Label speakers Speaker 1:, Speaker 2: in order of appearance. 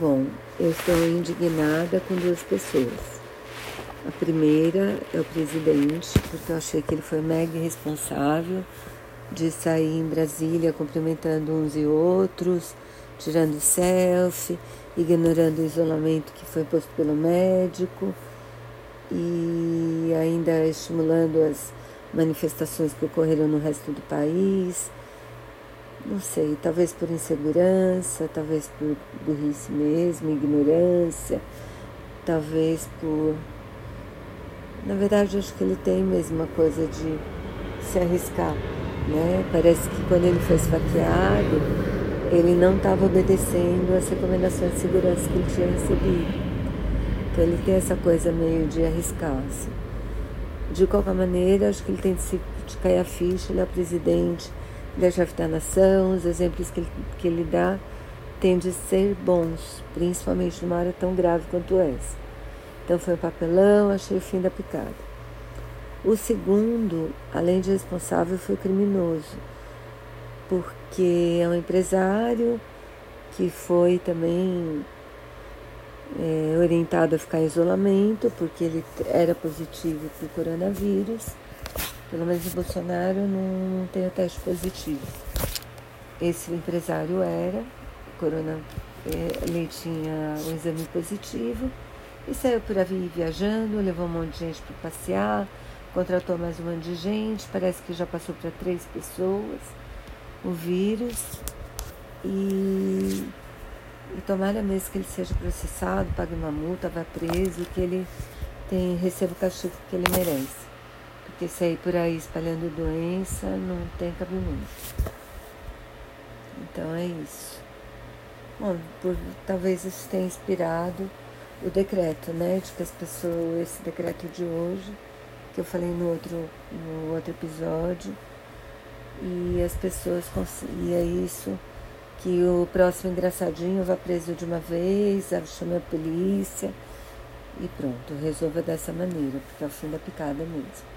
Speaker 1: Bom, eu estou indignada com duas pessoas. A primeira é o presidente, porque eu achei que ele foi mega irresponsável de sair em Brasília cumprimentando uns e outros, tirando selfie, ignorando o isolamento que foi imposto pelo médico e ainda estimulando as manifestações que ocorreram no resto do país. Não sei, talvez por insegurança, talvez por burrice mesmo, ignorância, talvez por. Na verdade, acho que ele tem mesmo uma coisa de se arriscar, né? Parece que quando ele foi esfaqueado, ele não estava obedecendo as recomendações de segurança que ele tinha recebido. Então ele tem essa coisa meio de arriscar. Assim. De qualquer maneira, acho que ele tem de, se, de cair a ficha, ele é o presidente, da nação, os exemplos que ele, que ele dá têm de ser bons, principalmente numa área tão grave quanto essa. Então foi um papelão, achei o fim da picada. O segundo, além de responsável, foi criminoso, porque é um empresário que foi também é, orientado a ficar em isolamento, porque ele era positivo para o coronavírus. Pelo menos o Bolsonaro não tem o teste positivo. Esse empresário era, corona, é, ele tinha um exame positivo e saiu por aí viajando, levou um monte de gente para passear, contratou mais um monte de gente, parece que já passou para três pessoas o vírus. E e tomara mesmo que ele seja processado, pague uma multa, vá preso, que ele tem, receba o castigo que ele merece. Porque sair por aí espalhando doença não tem cabimento. Então é isso. Bom, por, talvez isso tenha inspirado o decreto, né? De que as pessoas, esse decreto de hoje, que eu falei no outro, no outro episódio, e as pessoas, e é isso que o próximo engraçadinho vá preso de uma vez, chame a polícia e pronto, resolva dessa maneira, porque é o fim da picada mesmo.